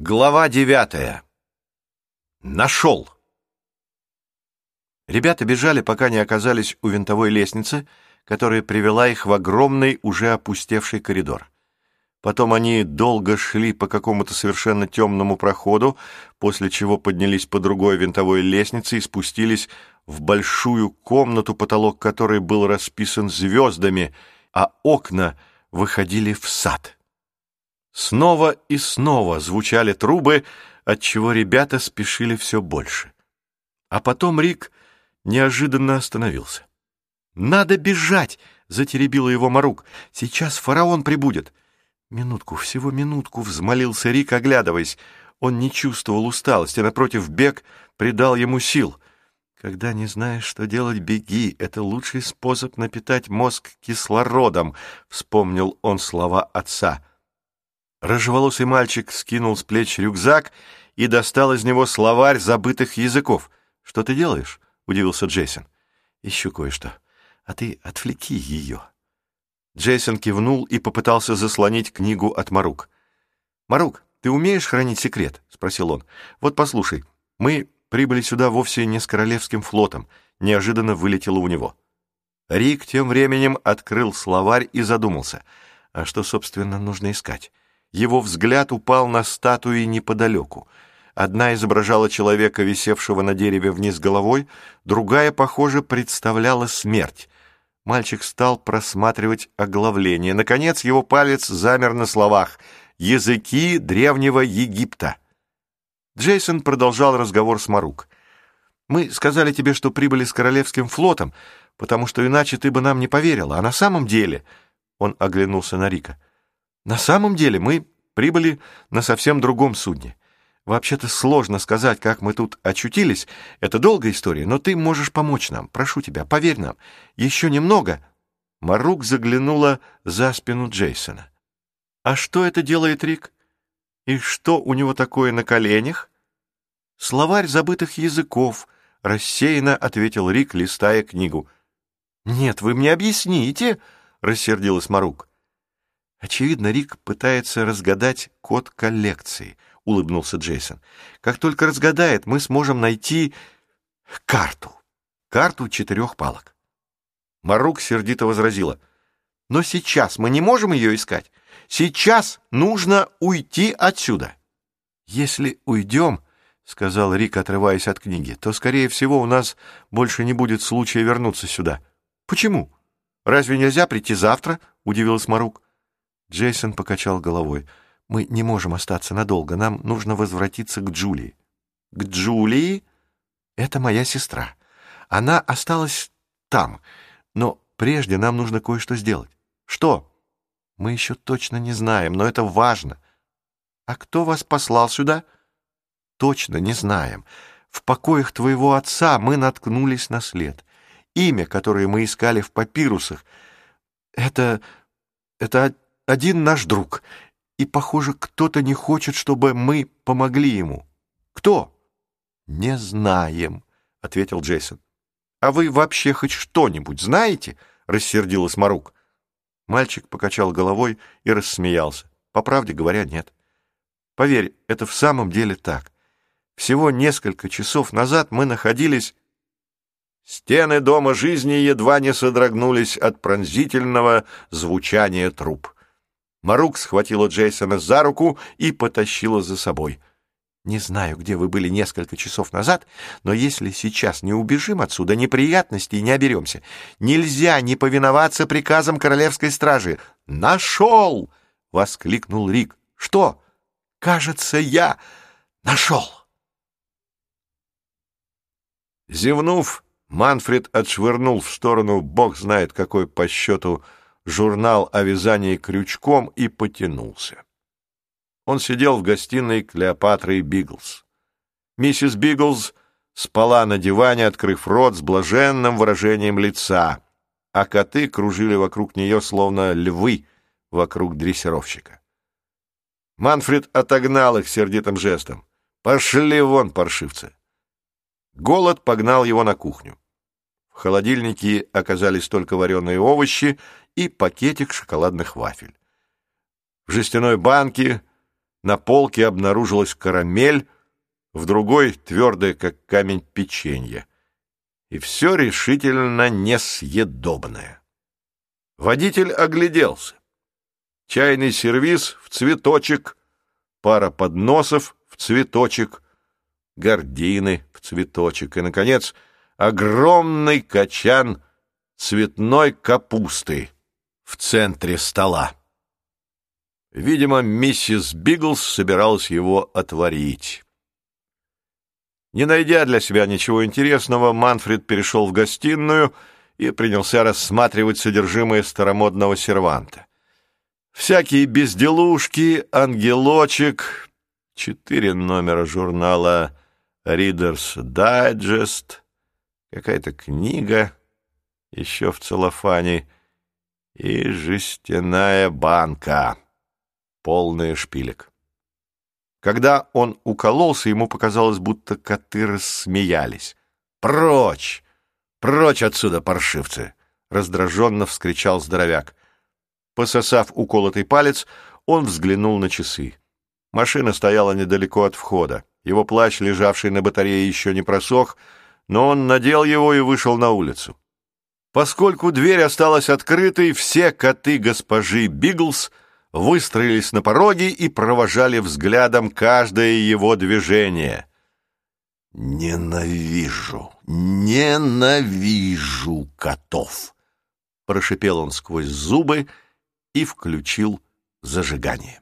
Глава девятая. Нашел. Ребята бежали, пока не оказались у винтовой лестницы, которая привела их в огромный, уже опустевший коридор. Потом они долго шли по какому-то совершенно темному проходу, после чего поднялись по другой винтовой лестнице и спустились в большую комнату, потолок которой был расписан звездами, а окна выходили в сад. Снова и снова звучали трубы, отчего ребята спешили все больше. А потом Рик неожиданно остановился. «Надо бежать!» — затеребила его Марук. «Сейчас фараон прибудет!» «Минутку, всего минутку!» — взмолился Рик, оглядываясь. Он не чувствовал усталости, напротив, бег придал ему сил. «Когда не знаешь, что делать, беги. Это лучший способ напитать мозг кислородом», — вспомнил он слова отца. Рыжеволосый мальчик скинул с плеч рюкзак и достал из него словарь забытых языков. «Что ты делаешь?» — удивился Джейсон. «Ищу кое-что. А ты отвлеки ее». Джейсон кивнул и попытался заслонить книгу от Марук. «Марук, ты умеешь хранить секрет?» — спросил он. «Вот послушай, мы прибыли сюда вовсе не с Королевским флотом», — неожиданно вылетело у него. Рик тем временем открыл словарь и задумался. А что, собственно, нужно искать? Его взгляд упал на статуи неподалеку. Одна изображала человека, висевшего на дереве вниз головой, другая, похоже, представляла смерть. Мальчик стал просматривать оглавление. Наконец его палец замер на словах «Языки древнего Египта». Джейсон продолжал разговор с Марук. «Мы сказали тебе, что прибыли с Королевским флотом, потому что иначе ты бы нам не поверила. А на самом деле...» Он оглянулся на Рика. На самом деле мы прибыли на совсем другом судне. Вообще-то сложно сказать, как мы тут очутились. Это долгая история, но ты можешь помочь нам. Прошу тебя, поверь нам. Еще немного. Марук заглянула за спину Джейсона. А что это делает Рик? И что у него такое на коленях? Словарь забытых языков, рассеянно ответил Рик, листая книгу. Нет, вы мне объясните, рассердилась Марук. Очевидно, Рик пытается разгадать код коллекции, улыбнулся Джейсон. Как только разгадает, мы сможем найти карту. Карту четырех палок. Марук сердито возразила. Но сейчас мы не можем ее искать. Сейчас нужно уйти отсюда. Если уйдем, сказал Рик, отрываясь от книги, то, скорее всего, у нас больше не будет случая вернуться сюда. Почему? Разве нельзя прийти завтра? Удивилась Марук. Джейсон покачал головой. «Мы не можем остаться надолго. Нам нужно возвратиться к Джулии». «К Джулии?» «Это моя сестра. Она осталась там. Но прежде нам нужно кое-что сделать». «Что?» «Мы еще точно не знаем, но это важно». «А кто вас послал сюда?» «Точно не знаем. В покоях твоего отца мы наткнулись на след. Имя, которое мы искали в папирусах, это... это один наш друг, и, похоже, кто-то не хочет, чтобы мы помогли ему. Кто? Не знаем, ответил Джейсон. А вы вообще хоть что-нибудь знаете? рассердилась Марук. Мальчик покачал головой и рассмеялся. По правде говоря, нет. Поверь, это в самом деле так. Всего несколько часов назад мы находились... Стены дома жизни едва не содрогнулись от пронзительного звучания труп. Марук схватила Джейсона за руку и потащила за собой. «Не знаю, где вы были несколько часов назад, но если сейчас не убежим отсюда, неприятностей не оберемся. Нельзя не повиноваться приказам королевской стражи». «Нашел!» — воскликнул Рик. «Что?» «Кажется, я нашел!» Зевнув, Манфред отшвырнул в сторону бог знает какой по счету журнал о вязании крючком и потянулся. Он сидел в гостиной Клеопатры Биглс. Миссис Биглс спала на диване, открыв рот с блаженным выражением лица, а коты кружили вокруг нее, словно львы вокруг дрессировщика. Манфред отогнал их сердитым жестом. «Пошли вон, паршивцы!» Голод погнал его на кухню. В холодильнике оказались только вареные овощи и пакетик шоколадных вафель. В жестяной банке на полке обнаружилась карамель, в другой — твердое, как камень, печенье. И все решительно несъедобное. Водитель огляделся. Чайный сервиз в цветочек, пара подносов в цветочек, гардины в цветочек и, наконец, огромный качан цветной капусты в центре стола. Видимо, миссис Биглс собиралась его отварить. Не найдя для себя ничего интересного, Манфред перешел в гостиную и принялся рассматривать содержимое старомодного серванта. Всякие безделушки, ангелочек, четыре номера журнала «Reader's Digest», какая-то книга, еще в целлофане, и жестяная банка, полная шпилек. Когда он укололся, ему показалось, будто коты рассмеялись. «Прочь! Прочь отсюда, паршивцы!» — раздраженно вскричал здоровяк. Пососав уколотый палец, он взглянул на часы. Машина стояла недалеко от входа. Его плащ, лежавший на батарее, еще не просох, но он надел его и вышел на улицу. Поскольку дверь осталась открытой, все коты госпожи Биглс выстроились на пороге и провожали взглядом каждое его движение. «Ненавижу, ненавижу котов!» Прошипел он сквозь зубы и включил зажигание.